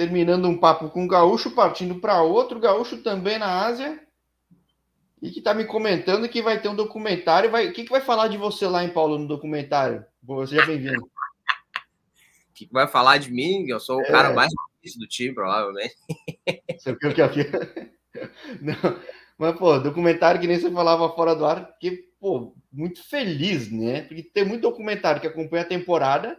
terminando um papo com um gaúcho, partindo para outro gaúcho também na Ásia, e que está me comentando que vai ter um documentário. Vai... O que, que vai falar de você lá em Paulo no documentário? Seja bem-vindo. O que, que vai falar de mim? Eu sou o é. cara mais difícil do time, provavelmente. Você viu que aqui. Não, mas, pô, documentário que nem você falava fora do ar, que, pô, muito feliz, né? Porque tem muito documentário que acompanha a temporada.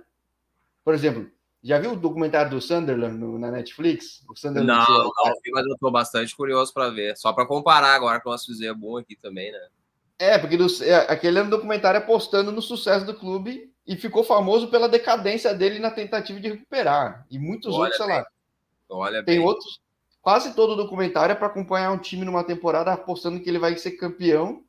Por exemplo, já viu o documentário do Sunderland no, na Netflix? O Sunderland não, não, não mas eu estou bastante curioso para ver. Só para comparar agora com o nosso fizemos bom aqui também, né? É, porque do, é, aquele ano documentário apostando no sucesso do clube e ficou famoso pela decadência dele na tentativa de recuperar. E muitos Olha outros, sei lá. Olha tem bem. outros. Quase todo documentário é para acompanhar um time numa temporada apostando que ele vai ser campeão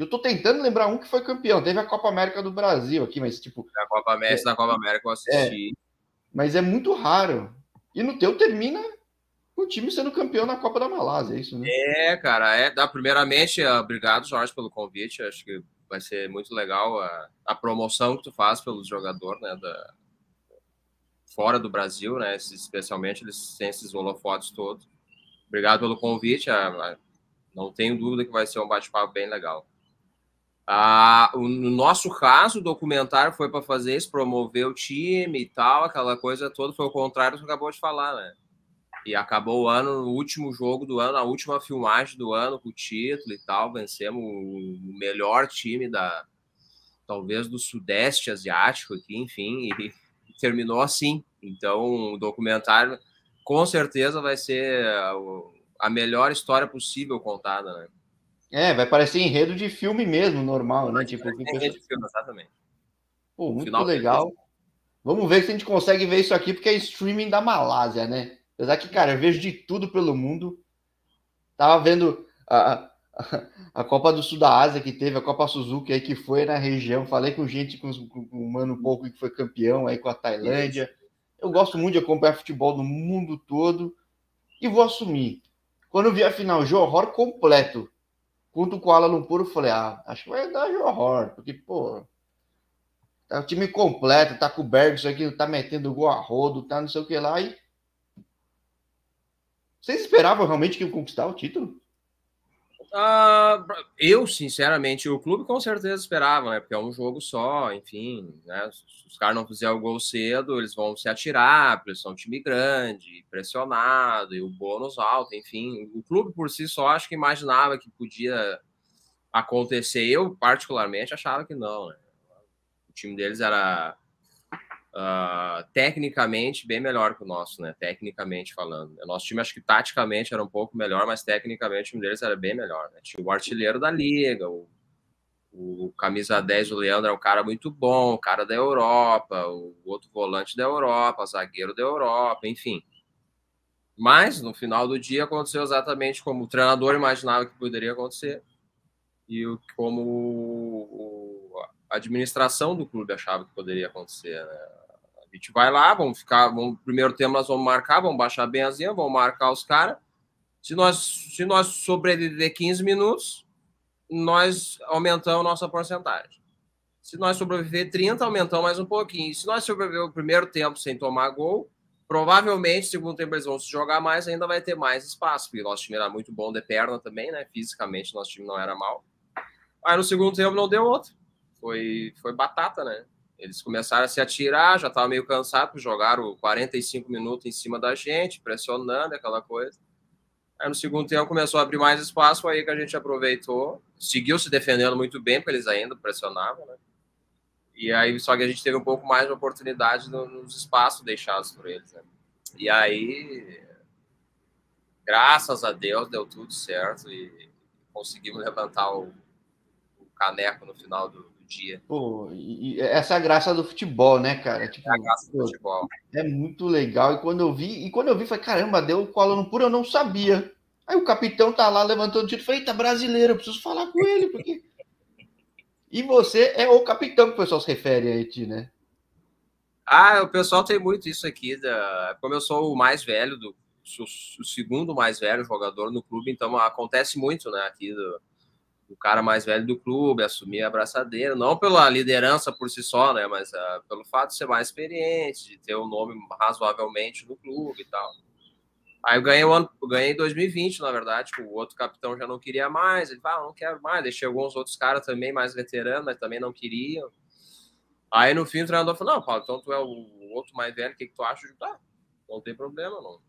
eu tô tentando lembrar um que foi campeão. Teve a Copa América do Brasil aqui, mas tipo. A Copa América, é, da Copa América eu assisti. É, mas é muito raro. E no teu termina o time sendo campeão na Copa da Malásia, é isso, né? É, cara. É, primeiramente, obrigado, Jorge, pelo convite. Acho que vai ser muito legal a, a promoção que tu faz pelo jogador, né? Da, fora do Brasil, né? Especialmente eles têm esses holofotes todos. Obrigado pelo convite. A, a, não tenho dúvida que vai ser um bate-papo bem legal. Ah, no nosso caso, o documentário foi para fazer isso, promover o time e tal, aquela coisa toda. Foi o contrário do que acabou de falar, né? E acabou o ano, o último jogo do ano, a última filmagem do ano com o título e tal. Vencemos o melhor time da, talvez, do Sudeste Asiático aqui, enfim, e, e terminou assim. Então, o documentário com certeza vai ser a, a melhor história possível contada, né? É, vai parecer enredo de filme mesmo, normal, né? Tipo, enredo de filme, exatamente. Pô, muito Final legal. Vamos ver se a gente consegue ver isso aqui, porque é streaming da Malásia, né? Apesar que, cara, eu vejo de tudo pelo mundo. Tava vendo a, a, a Copa do Sul da Ásia que teve, a Copa Suzuki aí que foi na região. Falei com gente, com, com um mano pouco que foi campeão aí com a Tailândia. Eu gosto muito de acompanhar futebol no mundo todo. E vou assumir. Quando eu vi a final, Johor completo contra o Kuala Lumpur, eu falei, ah, acho que vai dar horror, porque, pô, tá o time completo, tá com o Bergson aqui, tá metendo gol a rodo, tá não sei o que lá, e... Vocês esperavam realmente que ia conquistar o título? Uh, eu, sinceramente, o clube com certeza esperava, né? Porque é um jogo só, enfim, né? Se os caras não fizerem o gol cedo, eles vão se atirar, porque são um time grande, pressionado, e o bônus alto, enfim. O clube por si só acho que imaginava que podia acontecer. Eu, particularmente, achava que não, né? O time deles era uh, tecnicamente bem melhor que o nosso, né? Tecnicamente falando. O nosso time, acho que taticamente era um pouco melhor, mas tecnicamente o time deles era bem melhor. Né? Tinha o artilheiro da liga, o, o camisa 10, o Leandro é um cara muito bom, o cara da Europa, o outro volante da Europa, zagueiro da Europa, enfim. Mas no final do dia aconteceu exatamente como o treinador imaginava que poderia acontecer e como a administração do clube achava que poderia acontecer. Né? A gente vai lá, vamos ficar. Vamos, primeiro tempo nós vamos marcar, vamos baixar bem as linhas, vamos marcar os caras. Se nós, se nós sobreviver 15 minutos, nós aumentamos nossa porcentagem. Se nós sobreviver 30, aumentamos mais um pouquinho. Se nós sobreviver o primeiro tempo sem tomar gol, provavelmente, segundo tempo, eles vão se jogar mais, ainda vai ter mais espaço, porque nosso time era muito bom de perna também, né? Fisicamente, nosso time não era mal. Aí no segundo tempo não deu outro. Foi, foi batata, né? Eles começaram a se atirar, já estava meio cansado, jogaram 45 minutos em cima da gente, pressionando aquela coisa. Aí no segundo tempo começou a abrir mais espaço, aí que a gente aproveitou, seguiu se defendendo muito bem, porque eles ainda pressionavam, né? E aí, só que a gente teve um pouco mais de oportunidade nos espaços deixados por eles, né? E aí, graças a Deus, deu tudo certo e conseguimos levantar o, o caneco no final do, dia. Pô, e essa é a graça do futebol, né, cara? Tipo, é a graça do futebol. É muito legal. E quando eu vi, e quando eu vi, falei, caramba, deu o Kuala Lumpur, eu não sabia. Aí o capitão tá lá levantando o título, falei, eita, brasileiro, eu preciso falar com ele, porque. e você é o capitão que o pessoal se refere a ti, né? Ah, o pessoal tem muito isso aqui. Da... Como eu sou o mais velho, do... sou o segundo mais velho jogador no clube, então acontece muito, né, aqui do o cara mais velho do clube, assumir a abraçadeira, não pela liderança por si só, né, mas uh, pelo fato de ser mais experiente, de ter um nome razoavelmente no clube e tal. Aí eu ganhei, o ano, ganhei em 2020, na verdade. Tipo, o outro capitão já não queria mais. Ele falou, ah, não quero mais. Deixei alguns outros caras também mais veteranos, mas também não queriam. Aí no fim o treinador falou: Não, Paulo, então tu é o outro mais velho, o que, que tu acha? Ah, não tem problema, não.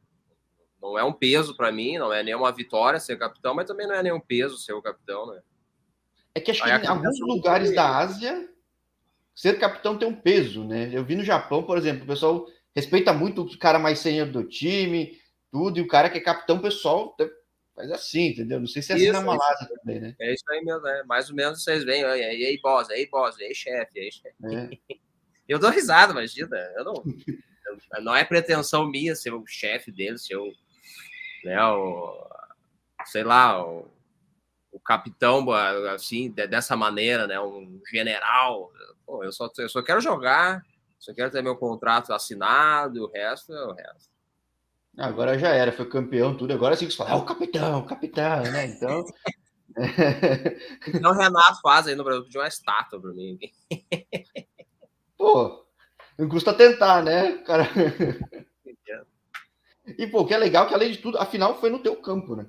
Não é um peso para mim, não é nenhuma vitória ser capitão, mas também não é nenhum peso ser o capitão, né? É que acho Aí que em alguns lugares da Ásia, ser capitão tem um peso, né? Eu vi no Japão, por exemplo, o pessoal respeita muito o cara mais sênior do time, tudo, e o cara que é capitão, o pessoal faz assim, entendeu? Não sei se é assim na Malásia isso, também, né? É isso aí mesmo, né? Mais ou menos vocês veem, e aí, boss, aí, boss, aí, chefe, aí, chefe. É. Eu dou risada, imagina. Eu não, eu, não é pretensão minha ser o chefe dele, ser o, né, o, sei lá, o, o capitão, assim, dessa maneira, né? Um general. Pô, eu, só, eu só quero jogar, só quero ter meu contrato assinado, o resto é o resto. Agora já era, foi campeão, tudo. Agora sim que se fala, é o capitão, o capitão, né? Então. então o Renato faz aí no Brasil de uma estátua para mim. Pô, não custa tentar, né, cara? E, pô, o que é legal é que, além de tudo, a final foi no teu campo, né?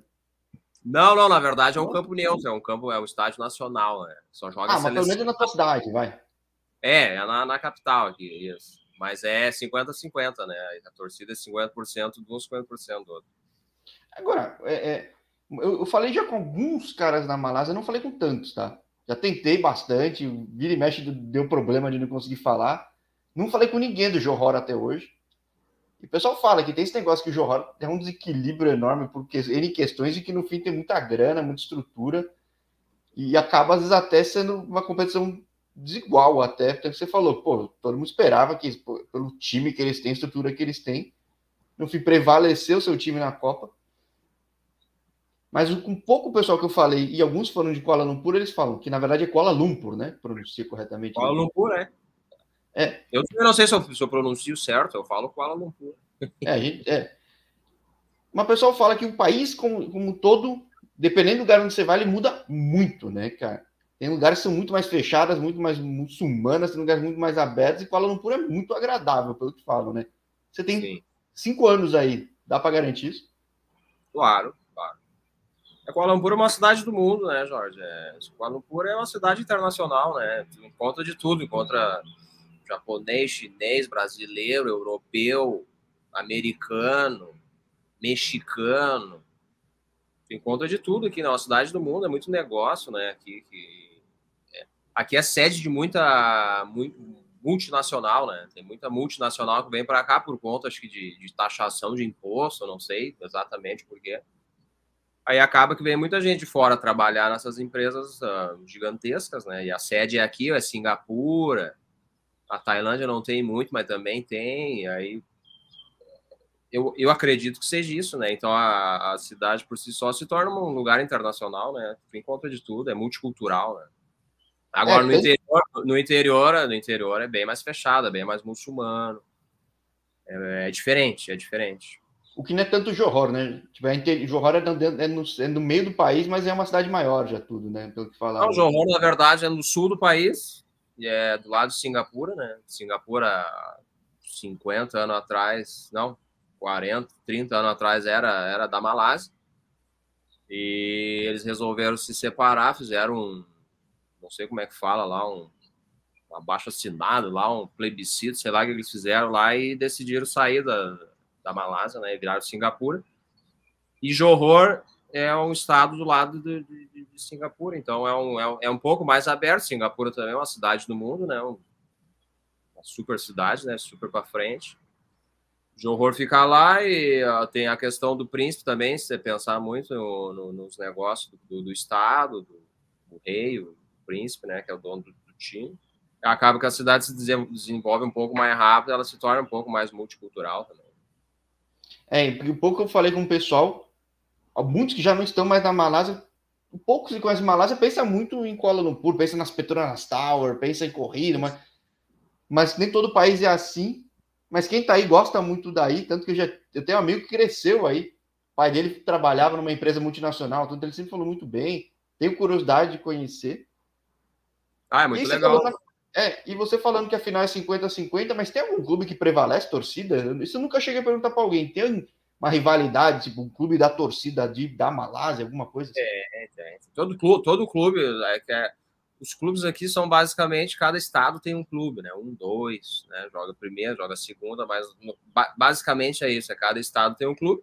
Não, não, na verdade é um campo neutro, é um campo, é um estádio nacional, né? Só joga Ah, mas pelo menos na tua cidade, vai. É, é na, na capital aqui, isso. Mas é 50-50, né? A torcida é 50% de um, 50% do outro. Agora, é, é, eu, eu, falei já com alguns caras na Malásia, não falei com tantos, tá? Já tentei bastante, vira e mexe deu problema de não conseguir falar. Não falei com ninguém do Johor até hoje. E o pessoal fala que tem esse negócio que o Johor tem um desequilíbrio enorme por N questões e que no fim tem muita grana, muita estrutura e acaba às vezes até sendo uma competição desigual até, porque você falou, pô, todo mundo esperava que pô, pelo time que eles têm, estrutura que eles têm, no fim prevaleceu o seu time na Copa. Mas com pouco pessoal que eu falei, e alguns foram de Kuala Lumpur, eles falam que na verdade é Kuala Lumpur, né? Pronuncia corretamente. Kuala Lumpur, é. É. Eu não sei se eu, se eu pronuncio certo, eu falo Kuala Lumpur. É, a gente, é. Mas o pessoal fala que o país como, como todo, dependendo do lugar onde você vai, ele muda muito, né, cara? Tem lugares que são muito mais fechadas, muito mais muçulmanas, tem lugares muito mais abertos, e Kuala Lumpur é muito agradável, pelo que falam, né? Você tem Sim. cinco anos aí, dá para garantir isso? Claro, claro. É, Kuala Lumpur é uma cidade do mundo, né, Jorge? É, Kuala Lumpur é uma cidade internacional, né? Tu encontra de tudo, encontra japonês, chinês, brasileiro, europeu, americano, mexicano. Tu encontra de tudo aqui, né? Uma cidade do mundo, é muito negócio, né? Aqui, que aqui é sede de muita multinacional, né? Tem muita multinacional que vem para cá por conta, acho que, de, de taxação de imposto, não sei exatamente por quê. Aí acaba que vem muita gente de fora trabalhar nessas empresas uh, gigantescas, né? E a sede é aqui, é Singapura. A Tailândia não tem muito, mas também tem. Aí eu, eu acredito que seja isso, né? Então a, a cidade por si só se torna um lugar internacional, né? Tem conta de tudo, é multicultural, né? Agora, é, no, interior, no, interior, no interior é bem mais fechado, é bem mais muçulmano. É, é, diferente, é diferente. O que não é tanto Johor, né? Tipo, é, Johor é no, é, no, é no, meio do país, mas é uma cidade maior já tudo, né? Pelo que falaram. Não, Johor, na verdade, é no sul do país, é do lado de Singapura, né? Singapura, 50 anos atrás, não, 40, 30 anos atrás era, era da Malásia. E eles resolveram se separar, fizeram um, não sei como é que fala lá, um, um abaixo assinado lá, um plebiscito, sei lá o que eles fizeram lá e decidiram sair da, da Malásia, né? Viraram Singapura. E Johor é um estado do lado de, de, de Singapura, então é um, é um, é, um, pouco mais aberto. Singapura também é uma cidade do mundo, né? uma super cidade, né? Super para frente. Johor fica lá e tem a questão do príncipe também, se você pensar muito no, no, nos negócios do, do Estado, do, do rei, príncipe, né, que é o dono do, do time. Acaba que a cidade se desenvolve um pouco mais rápido, ela se torna um pouco mais multicultural também. É, um pouco eu falei com o pessoal, muitos que já não estão mais na Malásia, um pouco que conhecem Malásia pensa muito em Kuala Lumpur, pensa nas Petronas Tower, pensa em corrida, mas, mas nem todo país é assim. Mas quem tá aí gosta muito daí, tanto que eu já eu tenho um amigo que cresceu aí, o pai dele trabalhava numa empresa multinacional, tudo ele sempre falou muito bem. Tenho curiosidade de conhecer. Ah, é muito legal. É, e você falando que a final é 50-50, mas tem algum clube que prevalece torcida? Isso eu nunca cheguei a perguntar para alguém. Tem uma rivalidade, tipo um clube da torcida de, da Malásia, alguma coisa assim? É, é, Todo clube, todo clube é, é, os clubes aqui são basicamente, cada estado tem um clube, né? Um, dois, né? Joga primeira, joga segunda, mas basicamente é isso, é cada estado tem um clube.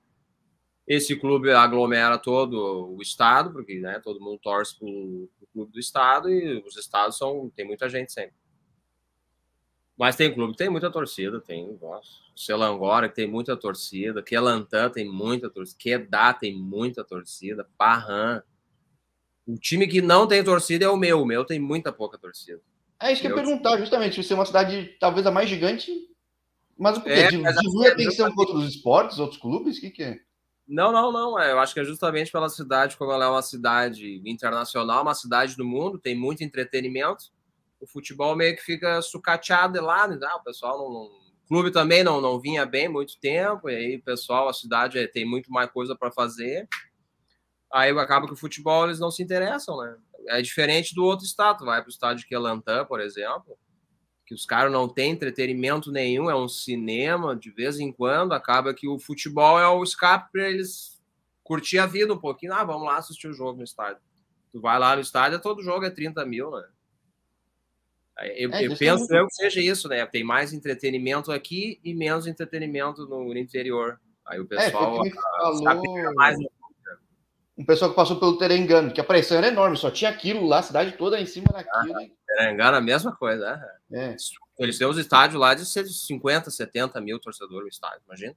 Esse clube aglomera todo o estado, porque né, todo mundo torce para o clube do estado e os estados são tem muita gente sempre. Mas tem clube tem muita torcida, tem, nossa, Selangora que tem muita torcida, Quelantã tem muita torcida, Quedá tem muita torcida, Parran. O time que não tem torcida é o meu, o meu tem muita pouca torcida. É isso que eu ia perguntar, justamente, se é uma cidade talvez a mais gigante, mas o que é, divide atenção com outros esportes, outros clubes, o que, que é? Não, não, não. É, eu acho que é justamente pela cidade, como ela é uma cidade internacional, uma cidade do mundo, tem muito entretenimento. O futebol meio que fica sucateado lá, né? Ah, o pessoal não, não, clube também não, não vinha bem muito tempo, e aí pessoal, a cidade é, tem muito mais coisa para fazer. Aí acaba que o futebol eles não se interessam, né? É diferente do outro estado. Vai para o estádio de Quelantã, por exemplo que os caras não têm entretenimento nenhum, é um cinema de vez em quando, acaba que o futebol é o escape para eles curtir a vida um pouquinho. Ah, vamos lá assistir o jogo no estádio. Tu vai lá no estádio, todo jogo é 30 mil, né? Eu, é, eu penso eu que seja isso, né? Tem mais entretenimento aqui e menos entretenimento no interior. Aí o é, pessoal é, falou... mais um pessoal que passou pelo Terengano, que a pressão era enorme, só tinha aquilo lá, a cidade toda em cima daquilo. Ah, Terengano, a mesma coisa, né? É. Eles têm os estádios lá de 50, 70 mil torcedores no estádio, imagina.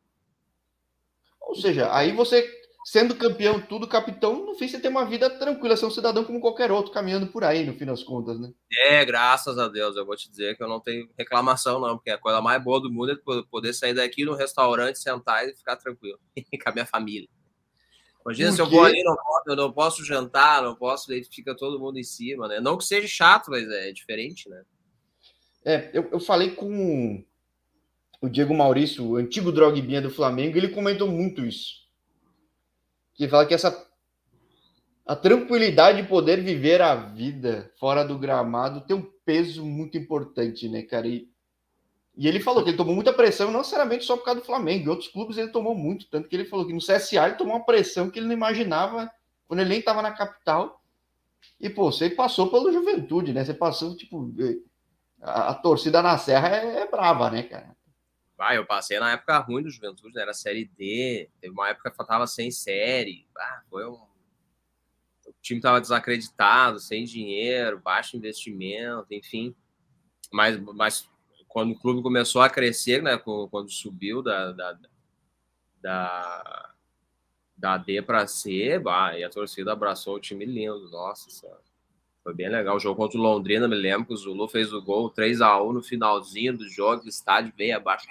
Ou seja, aí você, sendo campeão, tudo capitão, no fim você tem uma vida tranquila, ser um cidadão como qualquer outro, caminhando por aí, no fim das contas, né? É, graças a Deus, eu vou te dizer que eu não tenho reclamação, não, porque a coisa mais boa do mundo é poder sair daqui no restaurante, sentar e ficar tranquilo com a minha família. Imagina se eu vou ali, não posso, eu não posso jantar, não posso, aí fica todo mundo em cima, né? Não que seja chato, mas é diferente, né? É, eu, eu falei com o Diego Maurício, o antigo drogbinha do Flamengo, ele comentou muito isso. Que fala que essa a tranquilidade de poder viver a vida fora do gramado tem um peso muito importante, né, cara? E e ele falou que ele tomou muita pressão, não necessariamente só por causa do Flamengo. Em outros clubes ele tomou muito. Tanto que ele falou que no CSA ele tomou uma pressão que ele não imaginava quando ele nem estava na capital. E, pô, você passou pelo Juventude, né? Você passou, tipo. A, a torcida na Serra é, é, brava, né, cara? Ah, eu passei na época ruim do Juventude, né? era Série D. Teve uma época que faltava sem série. Ah, foi um. O time estava desacreditado, sem dinheiro, baixo investimento, enfim. Mas, mas quando o clube começou a crescer, né, quando subiu da, da, da, da D para C, bah, e a torcida abraçou o time lindo, nossa senhora. Foi bem legal. O jogo contra o Londrina, me lembro que o Zulu fez o gol 3 a 1 no finalzinho do jogo, o estádio veio abaixo.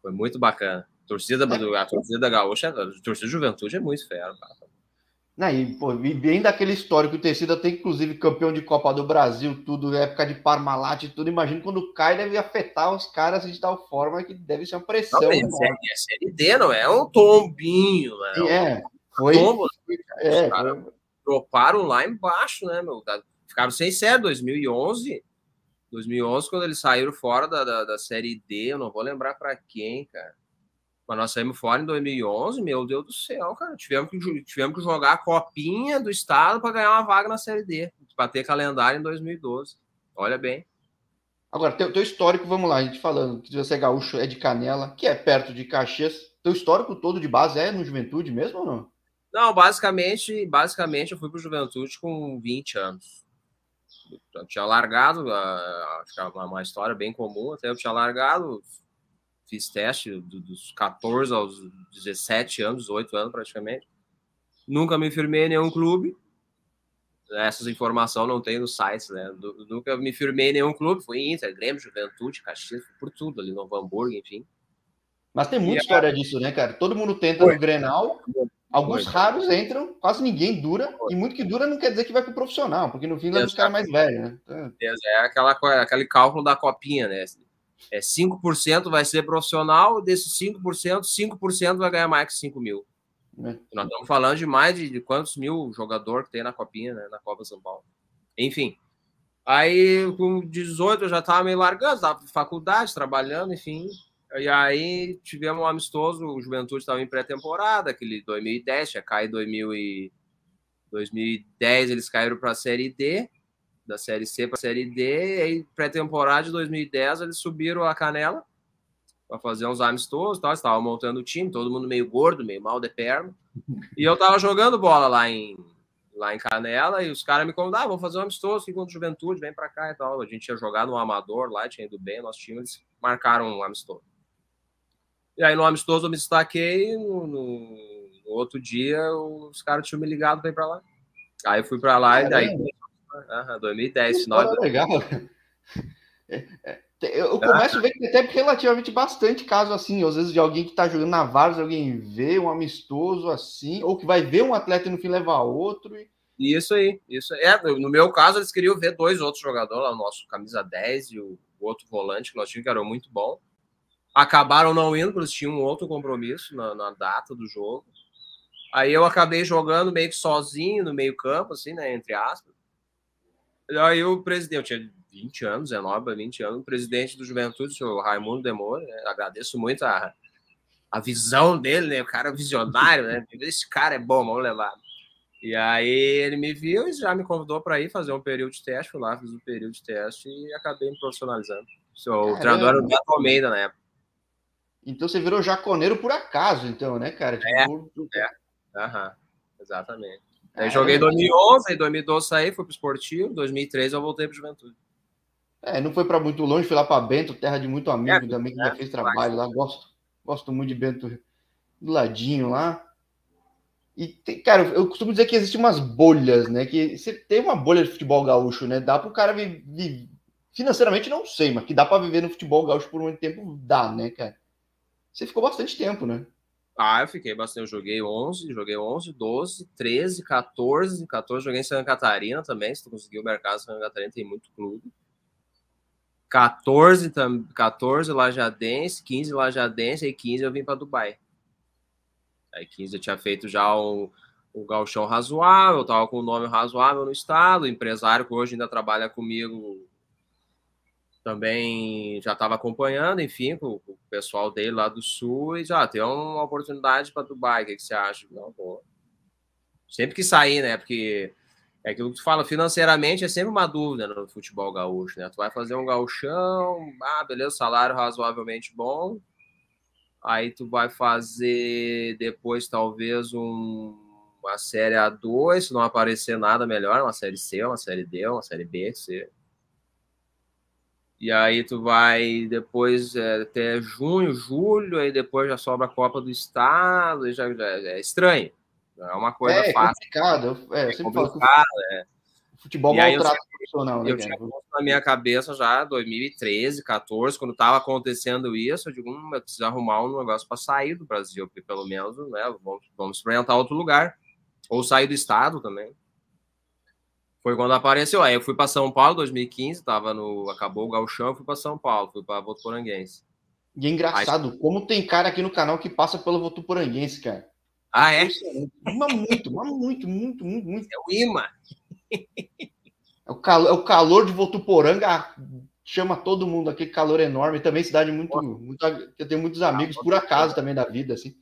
Foi muito bacana. A torcida, a torcida da Gaúcha, a torcida da Juventude é muito fera. Cara. Não, e, pô, bem daquele histórico, o Tecida tem, inclusive, campeão de Copa do Brasil, tudo, época de Parmalat e tudo. Imagino quando cai, deve afetar os caras de tal forma que deve ser uma pressão. Não, é, é Série D, não é um tombinho, né? É, foi. Tombo, é, foi... Droparam lá embaixo, né, meu? Ficaram sem série 2011. 2011, quando eles saíram fora da, da, da Série D, eu não vou lembrar para quem, cara. Mas nós saímos fora em 2011, meu Deus do céu, cara. Tivemos que, tivemos que jogar a copinha do estado para ganhar uma vaga na Série D, para ter calendário em 2012. Olha bem. Agora, teu, teu histórico, vamos lá, a gente falando que você é gaúcho, é de Canela, que é perto de Caxias. Teu histórico todo de base é no Juventude mesmo ou não? Não, basicamente, basicamente eu fui para o Juventude com 20 anos. Eu tinha largado, acho que é uma história bem comum, até eu tinha largado, fiz teste dos 14 aos 17 anos, 18 anos praticamente. Nunca me firmei em nenhum clube. Essas informações não tem no site, né? Nunca me firmei em nenhum clube. Fui Inter, Grêmio, Juventude, Caxias, por tudo ali, Novo Hamburgo, enfim. Mas tem muita e história a... disso, né, cara? Todo mundo tenta Foi. no Grenal, alguns Foi. raros entram, quase ninguém dura, Foi. e muito que dura não quer dizer que vai pro profissional, porque no fim vai buscar mais velho, né? É aquela, aquele cálculo da copinha, né? é, 5% vai ser profissional, desses 5%, 5% vai ganhar mais que 5 mil. É. Nós estamos falando de mais de, de, quantos mil jogador que tem na Copinha, né, na Copa São Paulo. Enfim, Aí, com 18, eu já estava meio largando, estava faculdade, trabalhando, enfim. E aí tivemos um amistoso, o Juventude estava em pré-temporada, aquele 2010, já cai 2000 e 2010 eles caíram para a Série D, da Série C para a Série D, e aí pré-temporada de 2010 eles subiram a Canela para fazer uns amistosos, tal, estavam montando o time, todo mundo meio gordo, meio mal de perna. E eu tava jogando bola lá em lá em Canela e os caras me convidaram, ah, vamos fazer um amistoso segundo Juventude, vem para cá e tal. A gente tinha jogado no Amador lá, tinha ido bem, nosso time, eles marcaram um amistoso. E aí no amistoso eu me destaquei, no, no, outro dia os caras tinham me ligado para ir para lá. Aí eu fui para lá e daí... Uhum, 2010, final. Legal. É, é, eu começo a ver que tem até relativamente bastante caso assim, às vezes de alguém que está jogando na Varsa, alguém vê um amistoso assim, ou que vai ver um atleta e no fim levar outro. E... Isso aí, isso é. No meu caso, eles queriam ver dois outros jogadores lá, o nosso camisa 10 e o, outro volante que nós tínhamos, que era muito bom. Acabaram não indo, porque eles tinham um outro compromisso na, na data do jogo. Aí eu acabei jogando meio que sozinho no meio-campo, assim, né? Entre aspas. E aí o presidente, eu tinha 20 anos, 19 a 20 anos, presidente do Juventude, o senhor Raimundo Demore, né? agradeço muito a, a visão dele, né? O cara visionário, né? Esse cara é bom, vamos levar. E aí ele me viu e já me convidou para ir fazer um período de teste. Fui lá, fiz um período de teste e acabei me profissionalizando. Sou o treinador era o Beto Almeida na época. Então você virou jaconeiro por acaso, então, né, cara? Tipo... É, é. Aham, exatamente. Aí joguei em 2011, em 2012 saí, fui pro esportivo, em 2013 eu voltei pro Juventude. É, não foi para muito longe, fui lá para Bento, terra de muito amigo é, também, que é, já fez trabalho lá. Gosto, gosto muito de Bento do ladinho lá. E, tem, cara, eu costumo dizer que existem umas bolhas, né? Que você tem uma bolha de futebol gaúcho, né? Dá para o cara viver. Financeiramente, não sei, mas que dá para viver no futebol gaúcho por muito tempo, dá, né, cara? Você ficou bastante tempo, né? Ah, eu fiquei bastante. Eu joguei 11, joguei 11, 12, 13, 14. 14 joguei em Santa Catarina também. Se tu conseguiu o mercado, Santa Catarina tem muito clube. 14, 14 Lajadense, 15 Lajadense, e 15 eu vim para Dubai. Aí 15 eu tinha feito já um, um galchão razoável, tava com um nome razoável no estado, o empresário que hoje ainda trabalha comigo também já estava acompanhando, enfim, com, o pessoal dele lá do sul, e já ah, tem uma oportunidade para Dubai, o que, que, você acha? Não, pô. Sempre que sair, né? Porque é aquilo que tu fala, financeiramente é sempre uma dúvida no futebol gaúcho, né? Tu vai fazer um gauchão, ah, beleza, salário razoavelmente bom. Aí tu vai fazer depois talvez um, uma série A2, se não aparecer nada melhor, uma série C, uma série D, uma série B, C. E aí tu vai depois é, até junho, julho, aí depois já sobra a Copa do Estado, e já, já é estranho. Não é uma coisa é, fácil. Complicado. É, eu sempre falo que é. futebol maltrata o profissional. Né, eu tinha na minha cabeça já 2013, 14, quando estava acontecendo isso, eu digo, hum, eu preciso arrumar um negócio para sair do Brasil, porque pelo menos né, vamos, vamos experimentar outro lugar. Ou sair do estado também. Foi quando apareceu. Aí eu fui para São Paulo 2015, tava no. Acabou o Galchão, fui para São Paulo, fui para Votuporanguense. E é engraçado, aí... como tem cara aqui no canal que passa pelo Votuporanguense, cara. Ah, é? Mas muito, mas muito, muito, muito, muito. É o imã. É o calor, é o calor de Votuporanga, chama todo mundo, aquele calor enorme. Também cidade muito, muito eu tenho muitos amigos, por acaso também da vida, assim.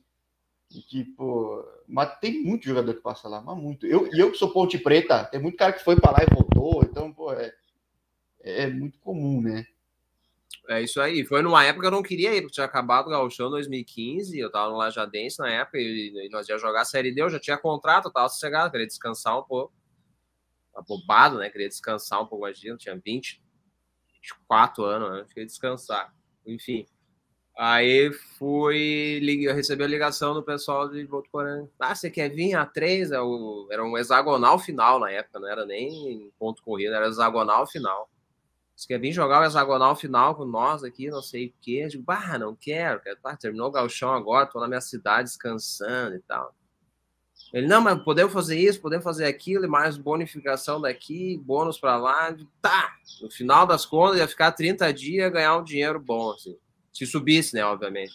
E que, pô, mas tem muito jogador que passa lá, mas muito. Eu, e eu que sou Ponte Preta, tem muito cara que foi para lá e voltou, então, pô, é, é muito comum, né? É isso aí. Foi numa época que eu não queria ir, porque tinha acabado o Gauchão em 2015, eu tava no Lajadense na época, e, nós ia jogar a Série D, eu já tinha contrato, eu tava sossegado, queria descansar um pouco. Abobado, né? Queria descansar um pouco, imagina, tinha 20, 24 anos, né? Queria descansar. Enfim. Aí fui, eu recebi a ligação do pessoal de Votuporanga. Ah, você quer vir a três? É era um hexagonal final na época, não era nem ponto corrido, era hexagonal final. Você quer vir jogar o hexagonal final com nós aqui, não sei o quê? Eu digo, bah, não quero, quero. Terminou o galchão agora, tô na minha cidade descansando e tal. Ele, não, mas podemos fazer isso, podemos fazer aquilo, e mais bonificação daqui, bônus para lá. Tá! No final das contas, ia ficar 30 dias ganhar um dinheiro bom, assim. Se subisse, né, obviamente.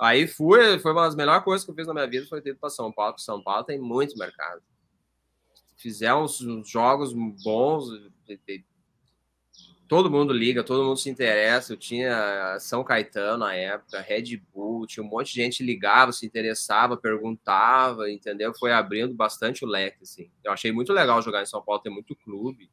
Aí fui, foi uma das melhores coisas que eu fiz na minha vida, foi ter ido para São Paulo, porque São Paulo tem muito mercado. Fizemos uns jogos bons, todo mundo liga, todo mundo se interessa. Eu tinha São Caetano na época, Red Bull, tinha um monte de gente ligava, se interessava, perguntava, entendeu? Foi abrindo bastante o leque, assim. Eu achei muito legal jogar em São Paulo, ter muito clube.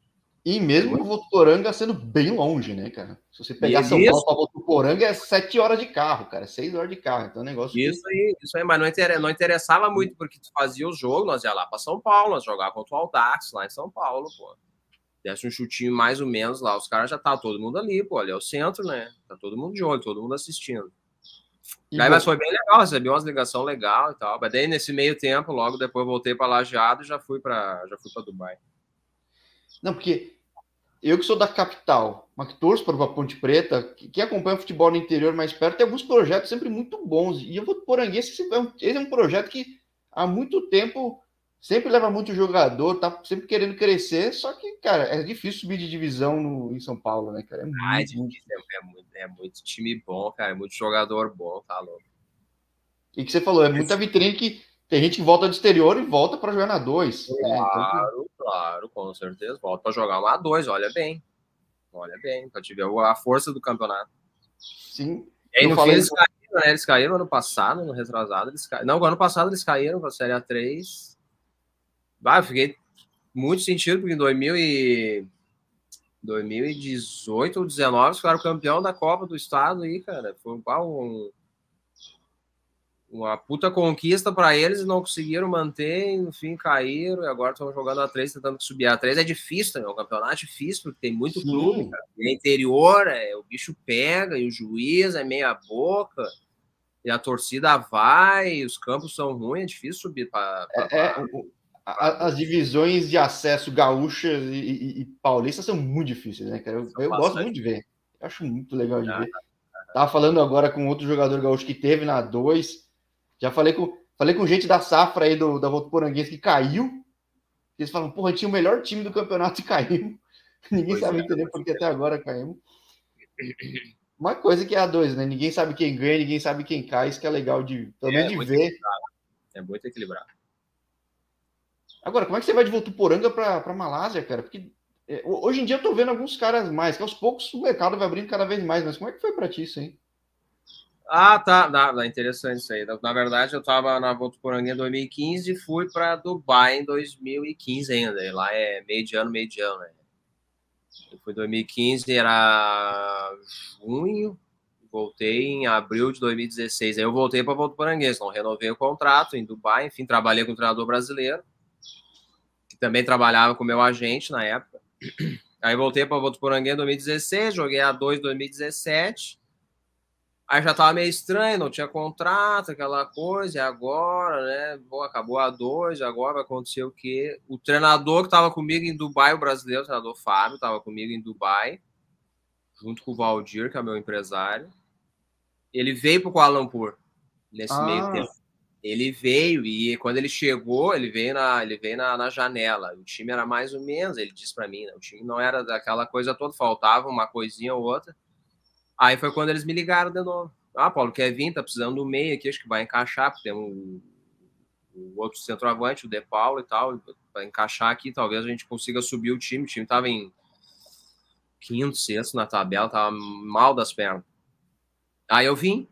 E mesmo o Votuporanga sendo bem longe, né, cara? Se você pegar São. Paulo para Votuporanga é sete horas de carro, cara, seis horas de carro. Então, é um negócio. Isso que... aí, isso aí, mas não, não interessava muito porque tu fazia o jogo, nós ia lá para São Paulo, nós jogava contra o Aldax lá em São Paulo, pô desse um chutinho mais ou menos lá, os caras já tá todo mundo ali, pô, ali é o centro, né? Tá todo mundo de olho, todo mundo assistindo. E Daí, mas foi bem legal, recebi umas ligações legal e tal. Mas daí, nesse meio tempo, logo depois voltei para Lajeado e já fui para já fui para Dubai. Não, porque eu que sou da capital, mas que torço para a Ponte Preta, que, que acompanha o futebol no interior mais perto, tem alguns projetos sempre muito bons. E eu vou por esse, esse é um projeto que há muito tempo sempre leva muito jogador, tá sempre querendo crescer, só que, cara, é difícil subir de divisão no, em São Paulo, né, cara? É muito, ah, é, difícil, é, muito, é muito time bom, cara, é muito jogador bom, tá louco. E que você falou, é muita vitrine que tem gente que volta do exterior e volta para jogar na 2. Claro, né? então, claro, com certeza. Volta para jogar uma 2, olha bem. Olha bem, para te ver a força do campeonato. Sim. E aí, no falei... fim, eles caíram, né? Eles caíram ano passado, no retrasado. Eles ca... Não, ano passado eles caíram para a Série A3 ah, eu fiquei muito sentido, porque em 2000 e... 2018 ou 2019 ficaram campeão da Copa do Estado aí, cara. Foi um, uma puta conquista para eles e não conseguiram manter, no fim caíram e agora estão jogando a 3 tentando subir. A 3 é difícil também, é um campeonato difícil, porque tem muito Sim. clube, cara. E é interior, é, o bicho pega e o juiz é meia boca e a torcida vai, os campos são ruins, é difícil subir para. É, é, as divisões de acesso gaúchas e, e, e, paulistas são muito difíceis, né, cara? Eu, eu gosto muito de ver. Eu acho muito legal de ver. Tava falando agora com outro jogador gaúcho que teve na 2. Já falei com, falei com gente da safra aí do, da Votuporanguense que caiu. Eles falam, porra, tinha o melhor time do campeonato e caímos. Ninguém pois sabe é, entender porque até agora caímos. Uma coisa que é a 2, né? Ninguém sabe quem ganha, ninguém sabe quem cai. Isso que é legal de, pelo é, de ver. Equilibrado. É muito equilibrado. Agora, como é que você vai de Votuporanga para Malásia, cara? Porque é, hoje em dia eu tô vendo alguns caras mais, que aos poucos o mercado vai abrindo cada vez mais, mas como é que foi para ti isso aí? Ah, tá, dá, interessante isso aí. Na verdade, eu tava na Votuporanga em 2015 e fui para Dubai em 2015 ainda. E lá é meio de ano, meio de ano, né? Eu fui em 2015, era junho, voltei em abril de 2016. Aí eu voltei para Votuporanguense, não renovei o contrato em Dubai, enfim, trabalhei com o treinador brasileiro que também trabalhava com meu agente na época. Aí voltei para Votuporanga em 2016, joguei a 2 em 2017. Aí já tava meio estranho, não tinha contrato, aquela coisa, e agora, né? Bom, acabou a 2, agora vai acontecer o quê? O treinador que estava comigo em Dubai, o brasileiro, o treinador Fábio, estava comigo em Dubai, junto com o Valdir, que é meu empresário. Ele veio para o Kuala Lumpur nesse ah. meio tempo. Ele veio e quando ele chegou, ele veio na, ele veio na, na janela. O time era mais ou menos, ele disse para mim, né? o time não era daquela coisa toda, faltava uma coisinha ou outra. Aí foi quando eles me ligaram de novo. Ah, Paulo, quer vir? Tá precisando do meio aqui, acho que vai encaixar, porque tem um, o outro centroavante, o De Paulo e tal, para encaixar aqui, talvez a gente consiga subir o time. O time tava em quinto, sexto na tabela, tava mal das pernas. Aí eu vim,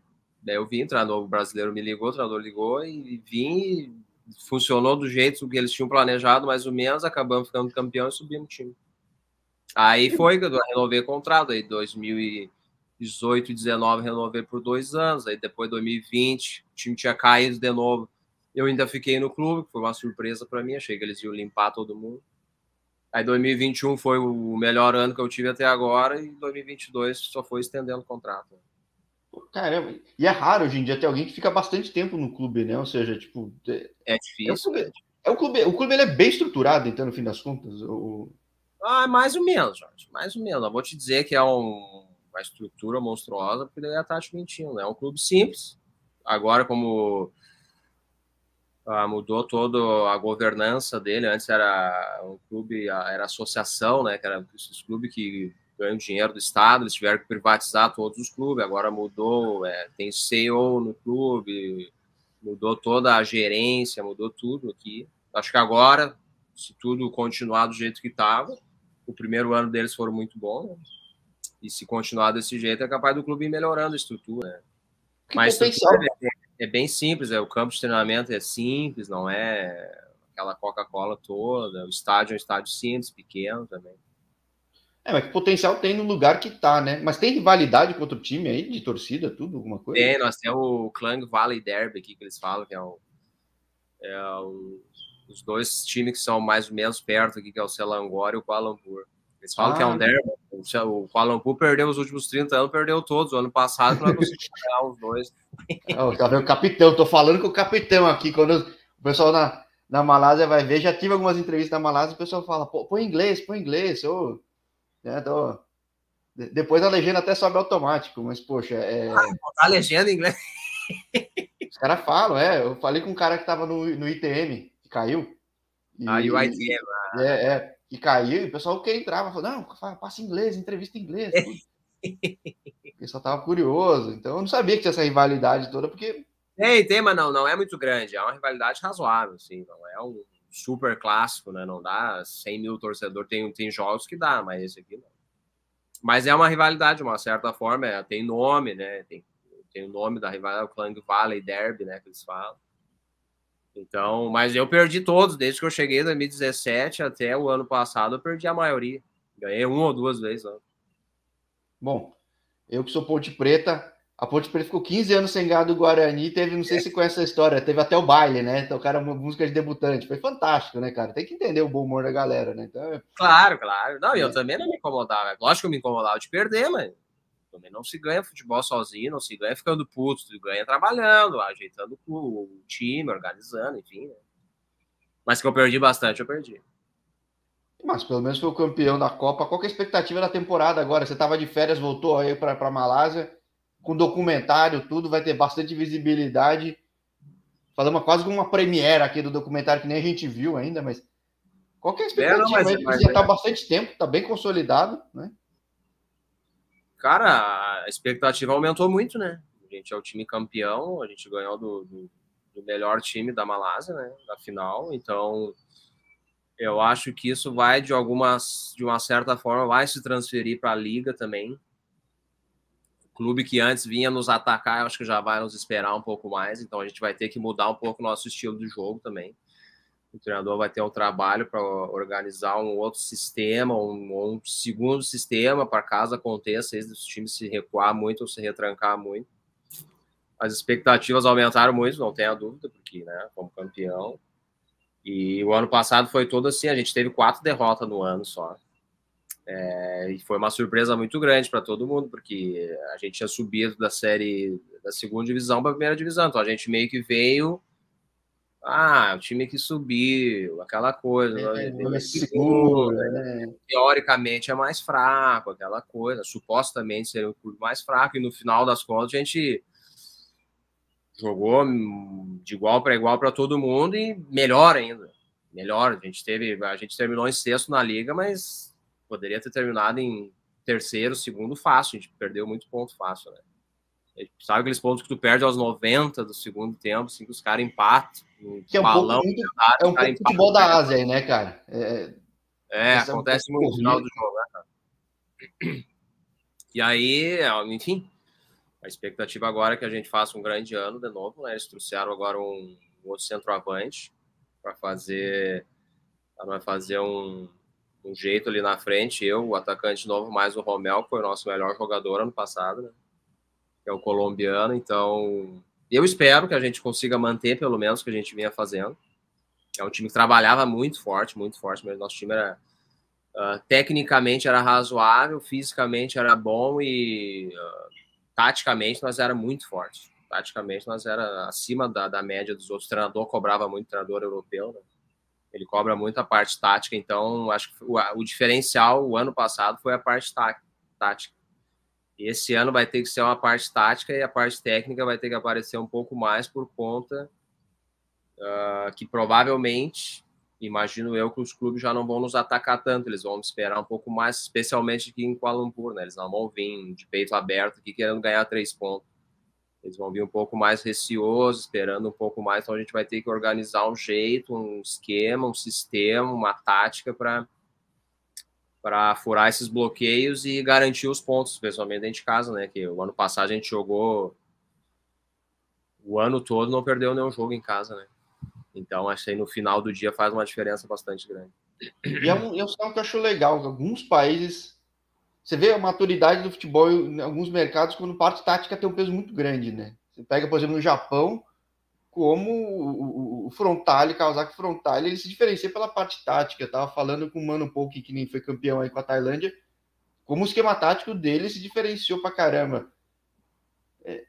Daí eu vim, o treinador brasileiro me ligou, o treinador ligou e vim. funcionou do jeito que eles tinham planejado, mais ou menos. Acabamos ficando campeão e subimos o time. Aí foi que eu renovei o contrato. Aí 2018 e 2019 renovei por dois anos. Aí depois 2020 o time tinha caído de novo. Eu ainda fiquei no clube, foi uma surpresa para mim. Achei que eles iam limpar todo mundo. Aí 2021 foi o melhor ano que eu tive até agora e 2022 só foi estendendo o contrato. Caramba, e é raro hoje em dia ter alguém que fica bastante tempo no clube, né? Ou seja, tipo. É, é difícil. É o clube, é o clube, o clube ele é bem estruturado, então, no fim das contas. O... Ah, mais ou menos, Jorge. Mais ou menos. Eu vou te dizer que é um, uma estrutura monstruosa, porque daí a estar te mentindo. É um clube simples. Agora, como ah, mudou toda a governança dele, antes era um clube, era associação, né? Que era esses clubes que ganham dinheiro do Estado, eles tiveram que privatizar todos os clubes, agora mudou, é, tem CEO no clube, mudou toda a gerência, mudou tudo aqui. Acho que agora, se tudo continuar do jeito que estava, o primeiro ano deles foram muito bons, né? E se continuar desse jeito, é capaz do clube ir melhorando a estrutura. Né? Mas estrutura é, é, bem simples, é, o campo de treinamento é simples, não é aquela Coca-Cola toda, o estádio é um estádio simples, pequeno também. É, mas que potencial tem no lugar que tá, né? Mas tem rivalidade com outro time aí, de torcida, tudo, alguma coisa? Tem, nós temos o Clang Valley Derby aqui, que eles falam, que é, o, é o, os dois times que são mais ou menos perto aqui, que é o Selangor e o Kuala Lumpur. Eles falam ah, que é um ah. derby. O Kuala Lumpur perdeu os últimos 30 anos, perdeu todos. O ano passado nós conseguimos ganhar os dois. Oh, tá vendo o capitão, tô falando com o capitão aqui. Quando o pessoal na, na Malásia vai ver, já tive algumas entrevistas na Malásia, o pessoal fala, põe inglês, põe inglês. Oh, né, tô... Depois a legenda até sobe automático, mas, poxa, é. Ah, a legenda em inglês. Os caras falam, é. Eu falei com um cara que tava no, no ITM, que caiu. E, ah, e o ITM. Ah. É, é que caiu, e o pessoal que entrava falou: não, passa inglês, entrevista em inglês. o pessoal tava curioso, então eu não sabia que tinha essa rivalidade toda, porque. Tem, tem, mas não, não é muito grande, é uma rivalidade razoável, assim, não é um super clássico, né? Não dá 100 mil torcedores, tem, tem jogos que dá, mas esse aqui não. Mas é uma rivalidade, de uma certa forma, é, tem nome, né? Tem, tem o nome da rivalidade, o Clang Valley Derby, né? Que eles falam. Então, mas eu perdi todos, desde que eu cheguei em 2017 até o ano passado, eu perdi a maioria. Ganhei uma ou duas vezes. Né? Bom, eu que sou Ponte Preta, a Ponte Preta ficou 15 anos sem ganhar do Guarani, teve, não sei é. se conhece a história, teve até o baile, né? Tocaram uma música de debutante, foi fantástico, né, cara? Tem que entender o bom humor da galera, né? Então, claro, claro. Não, é. eu também não me incomodava. Lógico que eu me incomodava de perder, mas também não se ganha futebol sozinho, não se ganha ficando puto, se ganha trabalhando, ajeitando o time, organizando, enfim. Né? Mas que eu perdi bastante, eu perdi. Mas pelo menos foi o campeão da Copa. Qual é a expectativa da temporada agora? Você estava de férias, voltou aí para Malásia, com documentário, tudo, vai ter bastante visibilidade. Fazemos quase uma premiere aqui do documentário que nem a gente viu ainda, mas qual é a expectativa? É, não, mas, mas, já está é. bastante tempo, está bem consolidado, né? Cara, a expectativa aumentou muito, né? A gente é o time campeão, a gente ganhou do, do, do melhor time da Malásia, né? Na final, então eu acho que isso vai de algumas, de uma certa forma, vai se transferir para a liga também. O clube que antes vinha nos atacar, eu acho que já vai nos esperar um pouco mais, então a gente vai ter que mudar um pouco o nosso estilo de jogo também o treinador vai ter um trabalho para organizar um outro sistema, um, um segundo sistema para caso aconteça esse time se recuar muito ou se retrancar muito. As expectativas aumentaram muito, não tenha dúvida, porque, né, como campeão. E o ano passado foi todo assim, a gente teve quatro derrotas no ano só. É, e foi uma surpresa muito grande para todo mundo, porque a gente tinha subido da série da segunda divisão para a primeira divisão, então a gente meio que veio ah, o time que subiu, aquela coisa. É, é seguro, né? Teoricamente é mais fraco, aquela coisa. Supostamente seria um clube mais fraco, e no final das contas a gente jogou de igual para igual para todo mundo e melhor ainda. Melhor. A gente teve, a gente terminou em sexto na liga, mas poderia ter terminado em terceiro, segundo fácil. A gente perdeu muito ponto fácil, né? Sabe aqueles pontos que tu perde aos 90 do segundo tempo, assim, que os caras empatam. Que é um balão, pouco, muito, é um pouco futebol da Ásia aí, né, cara? É, é acontece é um muito no final do jogo, né, cara? E aí, enfim, a expectativa agora é que a gente faça um grande ano de novo, né? Eles trouxeram agora um, um outro centroavante para fazer para fazer um, um jeito ali na frente. Eu, o atacante novo, mais o Romel, que foi o nosso melhor jogador ano passado, né? Que é o colombiano. Então, eu espero que a gente consiga manter pelo menos o que a gente vinha fazendo. É um time que trabalhava muito forte, muito forte, mas nosso time era uh, tecnicamente era razoável, fisicamente era bom e uh, taticamente nós era muito forte. Taticamente nós era acima da, da média dos outros. O treinador cobrava muito, treinador europeu, né? Ele cobra muito a parte tática, então acho que o, o diferencial o ano passado foi a parte tá, tática esse ano vai ter que ser uma parte tática e a parte técnica vai ter que aparecer um pouco mais por conta uh, que provavelmente, imagino eu, que os clubes já não vão nos atacar tanto, eles vão esperar um pouco mais, especialmente aqui em Kuala Lumpur, né? Eles não vão vir de peito aberto aqui querendo ganhar três pontos. Eles vão vir um pouco mais receosos, esperando um pouco mais. Então a gente vai ter que organizar um jeito, um esquema, um sistema, uma tática para para furar esses bloqueios e garantir os pontos, especialmente dentro de casa, né? Que o ano passado a gente jogou o ano todo, não perdeu nenhum jogo em casa, né? Então, acho que no final do dia faz uma diferença bastante grande. E é um, é um sinal que eu acho legal. Alguns países, você vê a maturidade do futebol em alguns mercados quando parte tática tem um peso muito grande, né? Você pega, por exemplo, no Japão, como o Frontale, Kawasaki Frontale, ele se diferencia pela parte tática. Eu tava falando com o Mano Pouco, que nem foi campeão aí com a Tailândia, como o esquema tático dele se diferenciou pra caramba. É,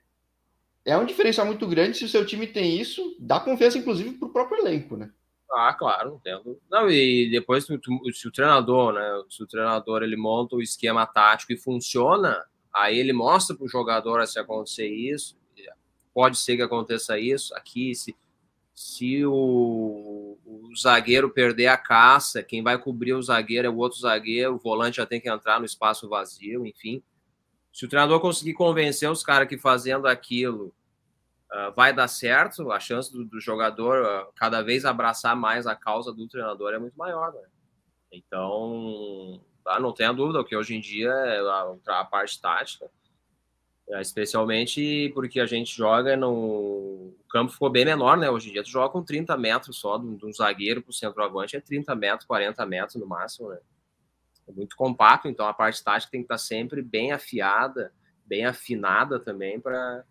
é um diferencial muito grande se o seu time tem isso, dá confiança, inclusive, pro próprio elenco, né? Ah, claro, entendo. Não, e depois, se o treinador, né? Se o treinador ele monta o esquema tático e funciona, aí ele mostra para o jogador se acontecer isso, pode ser que aconteça isso aqui, se, se o, o, zagueiro perder a caça, quem vai cobrir o zagueiro é o outro zagueiro, o volante já tem que entrar no espaço vazio, enfim. Se o treinador conseguir convencer os caras que fazendo aquilo uh, vai dar certo, a chance do, do jogador uh, cada vez abraçar mais a causa do treinador é muito maior, né? Então, tá, não tenha dúvida, que hoje em dia a, a parte tática especialmente porque a gente joga no. O campo ficou bem menor, né? Hoje em dia tu joga com 30 metros só, de um zagueiro para o centroavante é 30 metros, 40 metros no máximo, né? É muito compacto, então a parte tática tem que estar sempre bem afiada, bem afinada também para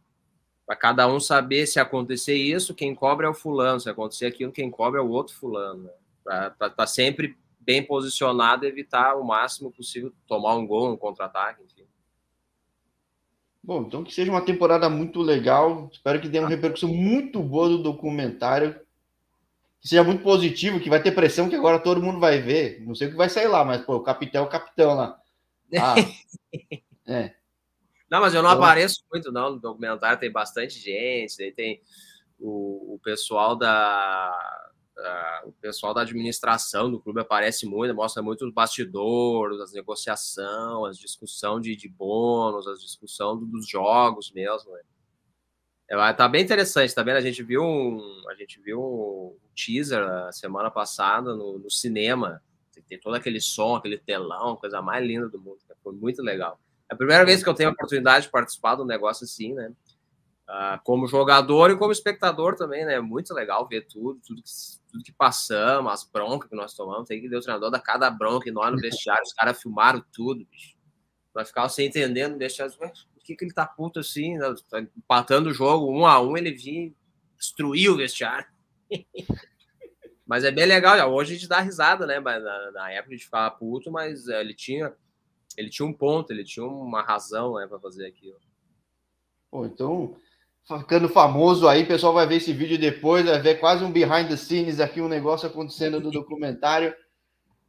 cada um saber se acontecer isso, quem cobra é o fulano, se acontecer aquilo, quem cobra é o outro fulano. Né? Para estar tá sempre bem posicionado e evitar o máximo possível tomar um gol, um contra-ataque. Bom, então que seja uma temporada muito legal. Espero que tenha uma repercussão muito boa do documentário. Que seja muito positivo, que vai ter pressão que agora todo mundo vai ver. Não sei o que vai sair lá, mas pô, o capitão é o capitão lá. Ah, é. Não, mas eu não então... apareço muito não no documentário, tem bastante gente, tem o, o pessoal da Uh, o pessoal da administração do clube aparece muito, mostra muito os bastidores, as negociações, as discussão de, de bônus, as discussão do, dos jogos mesmo. Né? É, tá bem interessante, tá vendo? A gente viu um, a gente viu um teaser a semana passada no, no cinema. Tem todo aquele som, aquele telão, coisa mais linda do mundo. Foi muito legal. É a primeira vez que eu tenho a oportunidade de participar de um negócio assim, né? Uh, como jogador e como espectador também, né? Muito legal ver tudo, tudo que, tudo que passamos, as broncas que nós tomamos. Tem que ver o treinador da cada bronca e nós no vestiário. Os caras filmaram tudo, bicho. Vai ficar sem entendendo, deixar. Por que, que ele tá puto assim? Né? Tá empatando o jogo um a um, ele vinha destruir o vestiário. mas é bem legal. Hoje a gente dá risada, né? Mas na, na época a gente ficava puto, mas uh, ele tinha ele tinha um ponto, ele tinha uma razão né, para fazer aquilo. Então ficando famoso aí, o pessoal vai ver esse vídeo depois, vai ver quase um behind the scenes aqui, um negócio acontecendo no documentário.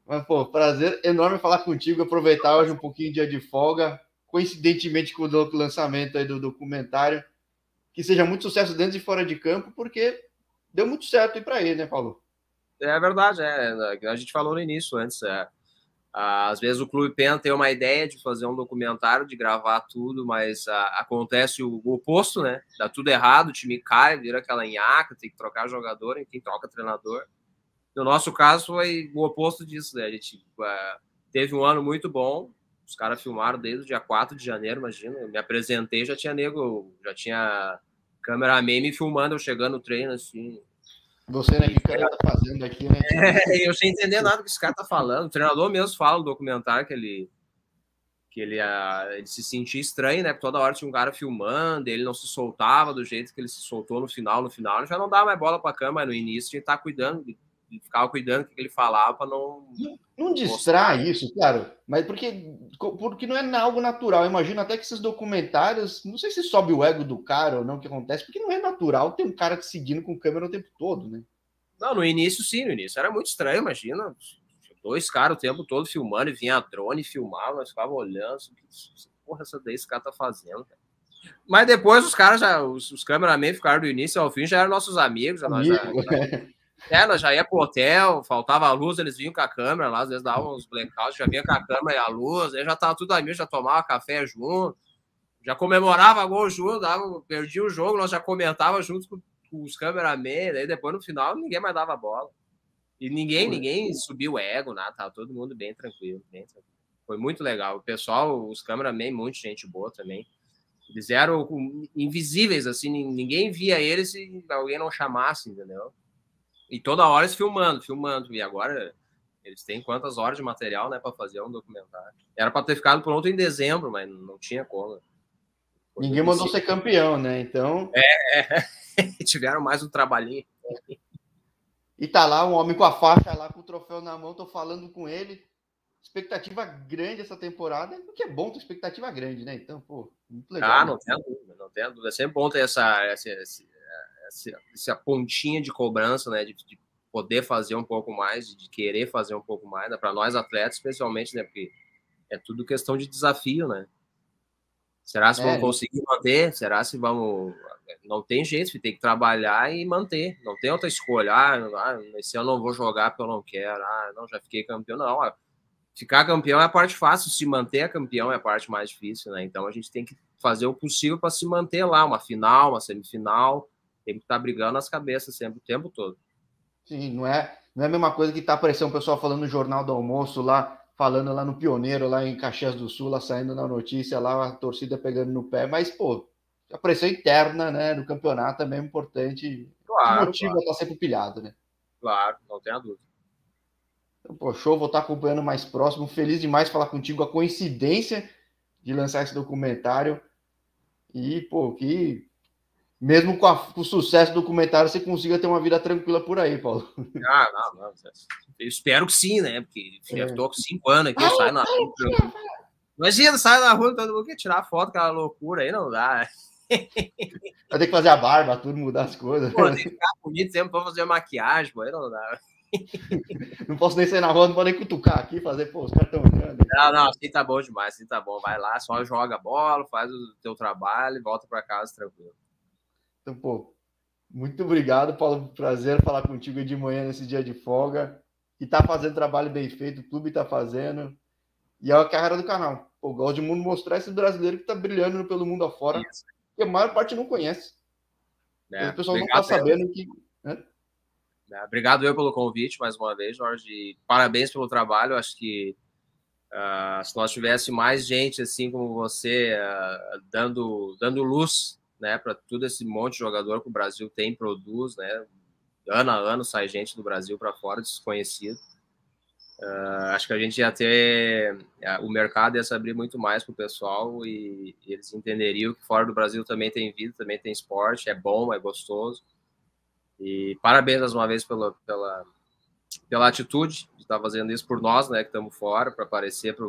Mas, pô, prazer enorme falar contigo, aproveitar hoje um pouquinho de dia de folga, coincidentemente com o lançamento aí do documentário. Que seja muito sucesso dentro e fora de campo, porque deu muito certo aí para ele, né, Paulo? É verdade, é. A gente falou no início antes, é às vezes o Clube Pena tem uma ideia de fazer um documentário, de gravar tudo, mas ah, acontece o, o, oposto, né? Dá tudo errado, o time cai, vira aquela nhaca, tem que trocar jogador, quem troca treinador. No nosso caso foi o oposto disso, né? A gente uh, teve um ano muito bom, os caras filmaram desde o dia 4 de janeiro, imagina. Eu me apresentei, já tinha nego, já tinha cameraman me filmando, eu chegando no treino, assim, você, né? Que o cara tá fazendo aqui, né? É, eu sem entender nada que esse cara tá falando. O treinador mesmo fala no documentário que ele que ele, uh, ele se sentia estranho, né? Toda hora tinha um cara filmando, ele não se soltava do jeito que ele se soltou no final. No final, ele já não dava mais bola para câmera, no início tinha que estar tá cuidando, ficava cuidando do que ele falava para não. Não, não distrai isso, claro, mas porque, porque não é algo natural. Eu imagino até que esses documentários, não sei se sobe o ego do cara ou não, o que acontece, porque não é natural ter um cara te seguindo com câmera o tempo todo, né? Não, no início sim, no início era muito estranho, imagina. Dois caras o tempo todo filmando e vinha drone filmava, nós ficava olhando, que porra essa daí esse cara tá fazendo, cara. Mas depois os caras já, os, os cameramen ficaram do início ao fim, já eram nossos amigos, já, nós já, já, É, nós já ia pro hotel, faltava a luz, eles vinham com a câmera lá, às vezes davam uns blackouts, já vinha com a câmera e a luz, aí já tava tudo amigo, já tomava café junto, já comemorava gol junto, dava, perdia o jogo, nós já comentava junto com, com os cameramen, aí depois no final ninguém mais dava bola. E ninguém, ninguém subiu o ego, nada, tava todo mundo bem tranquilo, bem tranquilo. Foi muito legal. O pessoal, os cameramen, muita gente boa também. Eles eram invisíveis, assim, ninguém via eles se alguém não chamasse, entendeu? E toda hora eles filmando, filmando. E agora eles têm quantas horas de material, né, para fazer um documentário? Era para ter ficado pronto em dezembro, mas não tinha como. Foi Ninguém mandou ser campeão, né? Então. É, é. tiveram mais um trabalhinho. E tá lá um homem com a faixa lá com o troféu na mão, tô falando com ele. Expectativa grande essa temporada, o que é bom ter expectativa grande, né? Então, pô, muito legal. Ah, né? não tem dúvida, não tem dúvida. É sempre bom ter essa, essa, essa, pontinha de cobrança, né? De, de, poder fazer um pouco mais, de querer fazer um pouco mais, né? para nós atletas, especialmente, né? Porque é tudo questão de desafio, né? Será se é, vamos conseguir manter? Será se vamos. Não tem jeito, tem que trabalhar e manter. Não tem outra escolha. Ah, ah, esse ano não vou jogar porque eu não quero. Ah, não, já fiquei campeão. Não, ficar campeão é a parte fácil, se manter campeão é a parte mais difícil, né? Então a gente tem que fazer o possível para se manter lá, uma final, uma semifinal. Tem que estar tá brigando nas cabeças sempre, o tempo todo. Sim, não é, não é a mesma coisa que tá aparecendo o pessoal falando no Jornal do Almoço lá falando lá no Pioneiro, lá em Caxias do Sul, lá saindo na notícia, lá a torcida pegando no pé, mas, pô, a pressão interna, né, do campeonato também é importante. Claro, motivo claro. a estar sempre pilhado, né? Claro, não tenha dúvida. Então, pô, show, vou estar acompanhando mais próximo. Feliz demais falar contigo, a coincidência de lançar esse documentário. E, pô, que mesmo com, a, com, o sucesso do documentário, você consiga ter uma vida tranquila por aí, Paulo. Ah, não, não. Eu espero que sim, né? Porque é. eu tô com cinco anos aqui, eu saio na rua. Imagina, sai na rua, todo mundo quer tirar foto, aquela loucura aí, não dá. Vai ter que fazer a barba, tudo, mudar as coisas. Pô, tem que ficar bonito sempre pra fazer maquiagem, pô, aí não dá. Não posso nem sair na rua, não pode nem cutucar aqui, fazer, pô, os caras estão olhando. Não, não, assim tá bom demais, assim tá bom. Vai lá, só joga bola, faz o teu trabalho e volta pra casa tranquilo. Então, pô, muito obrigado, Paulo. Prazer falar contigo de manhã nesse dia de folga. E tá fazendo trabalho bem feito, o clube tá fazendo. E é a carreira do canal. Pô, gosto de mundo mostrar esse brasileiro que tá brilhando pelo mundo afora, Isso. que a maior parte não conhece. É, o pessoal não tá sabendo que. Né? É, obrigado eu pelo convite mais uma vez, Jorge. Parabéns pelo trabalho. Acho que uh, se nós tivesse mais gente assim como você uh, dando, dando luz né, para todo esse monte de jogador que o Brasil tem, produz, né, ano a ano sai gente do Brasil para fora, desconhecido. Uh, acho que a gente ia ter, uh, o mercado ia se abrir muito mais para o pessoal e, e, eles entenderiam que fora do Brasil também tem vida, também tem esporte, é bom, é gostoso. E parabéns mais uma vez pela, pela, pela atitude de estar fazendo isso por nós, né, que estamos fora, para aparecer para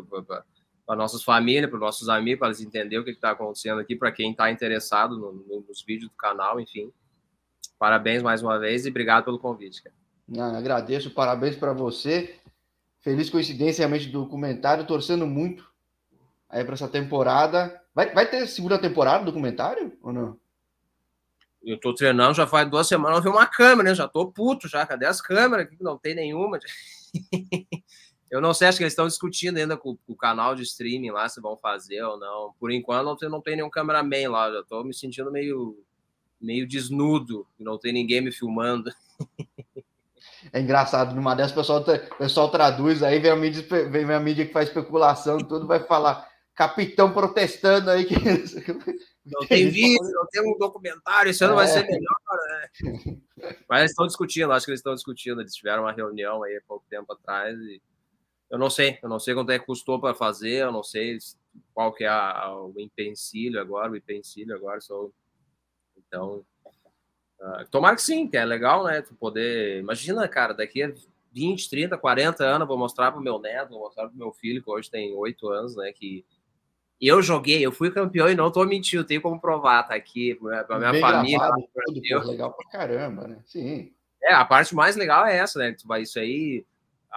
para nossas famílias, para nossos amigos, para eles entenderem o que está acontecendo aqui, para quem está interessado no, no, nos vídeos do canal, enfim. Parabéns mais uma vez e obrigado pelo convite. Cara. Não, agradeço, parabéns para você. Feliz coincidência realmente do documentário, torcendo muito aí para essa temporada. Vai, vai ter segunda temporada do documentário ou não? Eu tô treinando já faz duas semanas, eu vi uma câmera, né? Já tô puto já. Cadê as câmeras? Não tem nenhuma. Eu não sei, acho que eles estão discutindo ainda com, com, o canal de streaming lá se vão fazer ou não. Por enquanto não tem, não tem nenhum cameraman lá, já estou me sentindo meio, meio desnudo, não tem ninguém me filmando. É engraçado, numa dessas o pessoal, o pessoal traduz, aí vem a, mídia, vem a mídia que faz especulação, tudo vai falar capitão protestando aí que. Não tem vídeo, não tem um documentário, esse ano é. vai ser melhor, né? Mas eles estão discutindo, acho que eles estão discutindo, eles tiveram uma reunião aí há pouco tempo atrás e eu não sei, eu não sei quanto é que custou para fazer, eu não sei qual que é a, a, o empecilho agora, o empecilho agora, só... então, uh, tomara que sim, que é legal, né, tu poder, imagina, cara, daqui a 20, 30, 40 anos, vou mostrar pro meu neto, vou mostrar pro meu filho, que hoje tem 8 anos, né, que eu joguei, eu fui campeão e não tô mentindo, tenho como provar, tá aqui, pra minha Bem família. Gravado, tudo, pô, legal pra caramba, né, sim. É, a parte mais legal é essa, né, tu vai, isso aí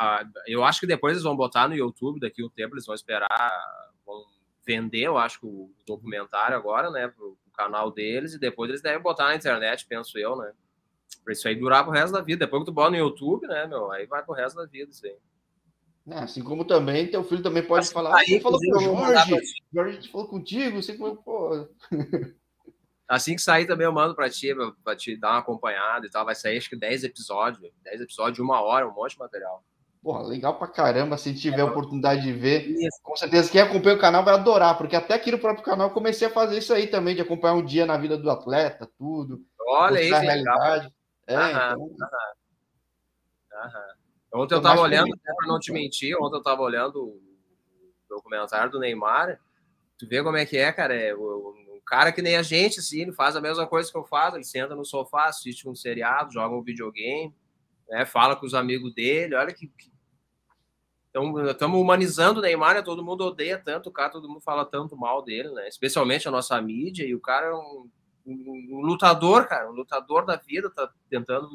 ah, eu acho que depois eles vão botar no YouTube, daqui um tempo eles vão esperar, vão vender, eu acho, o documentário agora, né, pro, pro canal deles, e depois eles devem botar na internet, penso eu, né, pra isso aí durar pro resto da vida. Depois que tu bota no YouTube, né, meu, aí vai pro resto da vida isso aí. É, assim como também, teu filho também pode falar, aí, falou com o Jorge, Jorge falou contigo, você pô... Assim que sair também eu mando para ti, para te dar uma acompanhada e tal. Vai sair acho que 10 episódios, 10 episódios de uma hora, um monte de material. Porra, legal pra caramba. Se tiver é, oportunidade de ver, isso. com certeza quem acompanha o canal vai adorar, porque até aqui no próprio canal eu comecei a fazer isso aí também, de acompanhar um dia na vida do atleta, tudo. Olha a realidade. É, aham, então... aham. Aham. Ontem eu tava olhando, para não te mentir, ontem eu tava olhando o documentário do Neymar. Tu vê como é que é, cara? É um cara que nem a gente, assim, faz a mesma coisa que eu faço, ele senta no sofá, assiste um seriado, joga um videogame, né? Fala com os amigos dele, olha que, estamos humanizando o Neymar, né? todo mundo odeia tanto o cara, todo mundo fala tanto mal dele, né? Especialmente a nossa mídia, e o cara é um, um, um lutador, cara, um lutador da vida, tá tentando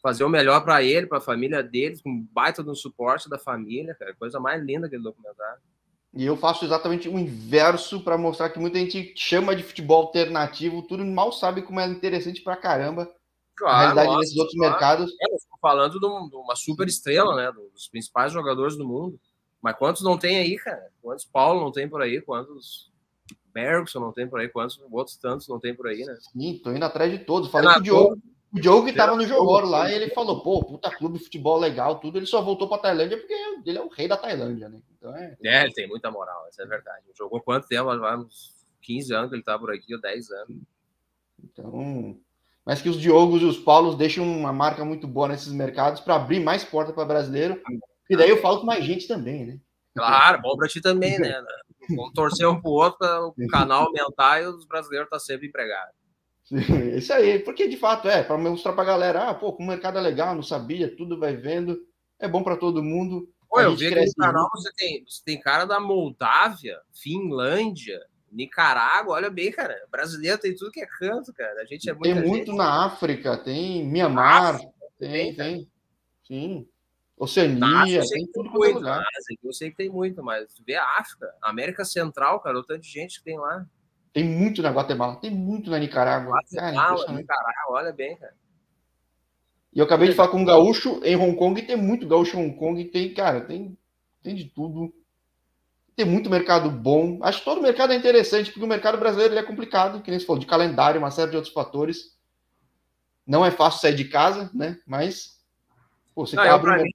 fazer o melhor para ele, para a família dele, com baita no suporte da família, cara, coisa mais linda aquele documentário. E eu faço exatamente o inverso para mostrar que muita gente chama de futebol alternativo, tudo mal sabe como é interessante para caramba. Claro, a realidade nossa, desses outros claro. mercados. É, falando de uma super estrela, né? Dos principais jogadores do mundo. Mas quantos não tem aí, cara? Quantos Paulo não tem por aí? Quantos Bergson não tem por aí? Quantos outros tantos não tem por aí, né? Sim, tô indo atrás de todos. Falei com o Diogo. O Diogo que tava no Jogoro lá e ele falou, pô, puta clube, futebol legal, tudo. Ele só voltou pra Tailândia porque ele é o rei da Tailândia, né? Então é... é, ele tem muita moral, isso é verdade. Jogou quanto tempo? Uns 15 anos que ele tá por aqui, ou 10 anos. Então, mas que os Diogos e os Paulos deixam uma marca muito boa nesses mercados para abrir mais porta para brasileiro. E daí eu falo com mais gente também, né? Claro, bom para ti também, né? Vamos torcer um para o outro para o canal aumentar e os brasileiros estão tá sempre empregados. Isso aí, porque de fato é, para mostrar para a galera, ah, pô, o mercado é legal, não sabia, tudo vai vendo, é bom para todo mundo. Pô, eu vi que no canal você tem, você tem cara da Moldávia, Finlândia, Nicarágua, olha bem, cara. Brasileiro tem tudo que é canto, cara. A gente é Tem muito gente. na África, tem Mianmar, África, tem, tem. Sim. Oceania, tem tudo muito, lugar. Eu sei que tem muito, mas vê a África, América Central, cara, o tanto de gente que tem lá. Tem muito na Guatemala, tem muito na Nicarágua. Guatemala, cara, Nicarágua, olha bem, cara. E eu acabei de falar com um gaúcho em Hong Kong, tem muito gaúcho em Hong Kong, tem, cara, tem, tem de tudo tem muito mercado bom. Acho que todo mercado é interessante, porque o mercado brasileiro é complicado, que nem você falou, de calendário, uma série de outros fatores. Não é fácil sair de casa, né? Mas pô, você Não, para mim,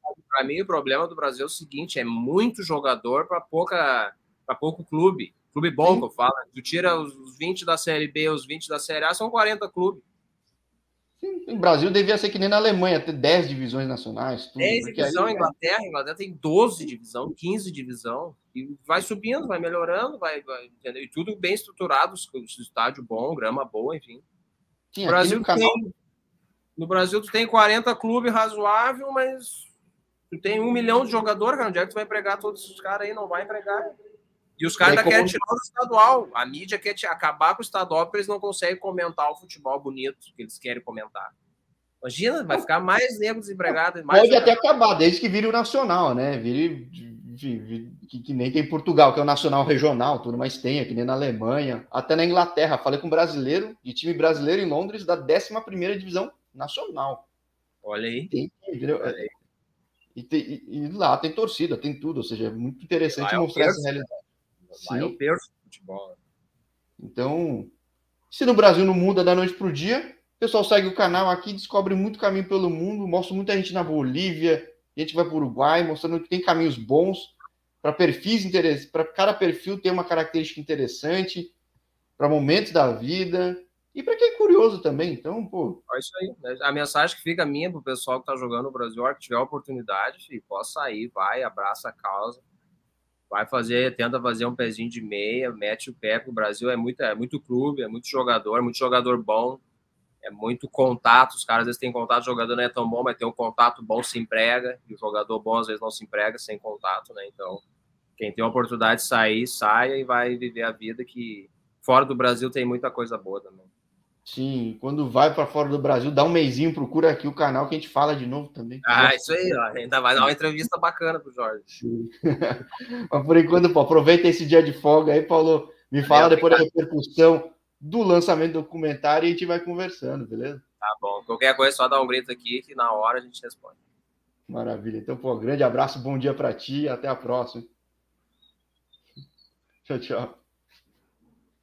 mim, o problema do Brasil é o seguinte: é muito jogador para pouca para pouco clube. Clube bom, Sim. que eu falo. Tu tira os 20 da Série B, os 20 da Série A, são 40 clubes. O Brasil devia ser que nem na Alemanha, ter 10 divisões nacionais. Tudo, 10 divisão, aí... Inglaterra, Inglaterra tem 12 divisão, 15 divisão, e vai subindo, vai melhorando, vai, vai entendeu? E tudo bem estruturado, estádio bom, grama boa, enfim. Sim, no Brasil no, canal... tem, no Brasil tu tem 40 clubes razoável, mas tu tem um milhão de jogadores, cara, onde é que tu vai empregar todos esses caras aí? Não vai empregar. E os caras ainda querem tirar o estadual. A mídia quer acabar com o estadual porque eles não conseguem comentar o futebol bonito que eles querem comentar. Imagina, vai ficar mais nego desempregado. Mais Pode até acabar, desde que vire o nacional, né? Vire, que, que, nem tem em Portugal, que é o nacional regional, tudo mais tem, aqui nem na Alemanha, até na Inglaterra. Falei com um brasileiro, de time brasileiro em Londres, da 11 divisão nacional. Olha aí. Tem, Olha aí. E, tem, e, lá tem torcida, tem tudo, ou seja, é muito interessante mostrar essa realidade. Lá é o berço do futebol. Então, se no Brasil não muda da noite para o dia, o pessoal segue o canal aqui, descobre muito caminho pelo mundo, mostra muita gente na Bolívia, a gente vai para o Uruguai, mostrando que tem caminhos bons para perfis interessantes, para cada perfil ter uma característica interessante, para momentos da vida e para quem é curioso também. Então, pô. É isso aí. Né? A mensagem que fica minha para o pessoal que está jogando no Brasil, que tiver oportunidade, filho, possa sair, vai, abraça a causa vai fazer, tenta fazer um pezinho de meia, mete o pé, o Brasil é muito, é muito clube, é muito jogador, é muito jogador bom, é muito contato, os caras às vezes têm contato, o jogador não é tão bom, mas tem um contato bom, se emprega, e o jogador bom às vezes não se emprega sem contato, né, então quem tem a oportunidade de sair, saia e vai viver a vida que fora do Brasil tem muita coisa boa também. Sim, quando vai para fora do Brasil, dá um mêsinho, procura aqui o canal que a gente fala de novo também. Ah, isso aí, ó. ainda vai dar uma entrevista bacana pro Jorge. Mas por enquanto, pô, aproveita esse dia de folga aí, Paulo. Me fala depois da repercussão do lançamento do documentário e a gente vai conversando, beleza? Tá bom. Qualquer coisa, só dá um grito aqui que na hora a gente responde. Maravilha. Então, pô, grande abraço, bom dia para ti e até a próxima. Tchau, tchau.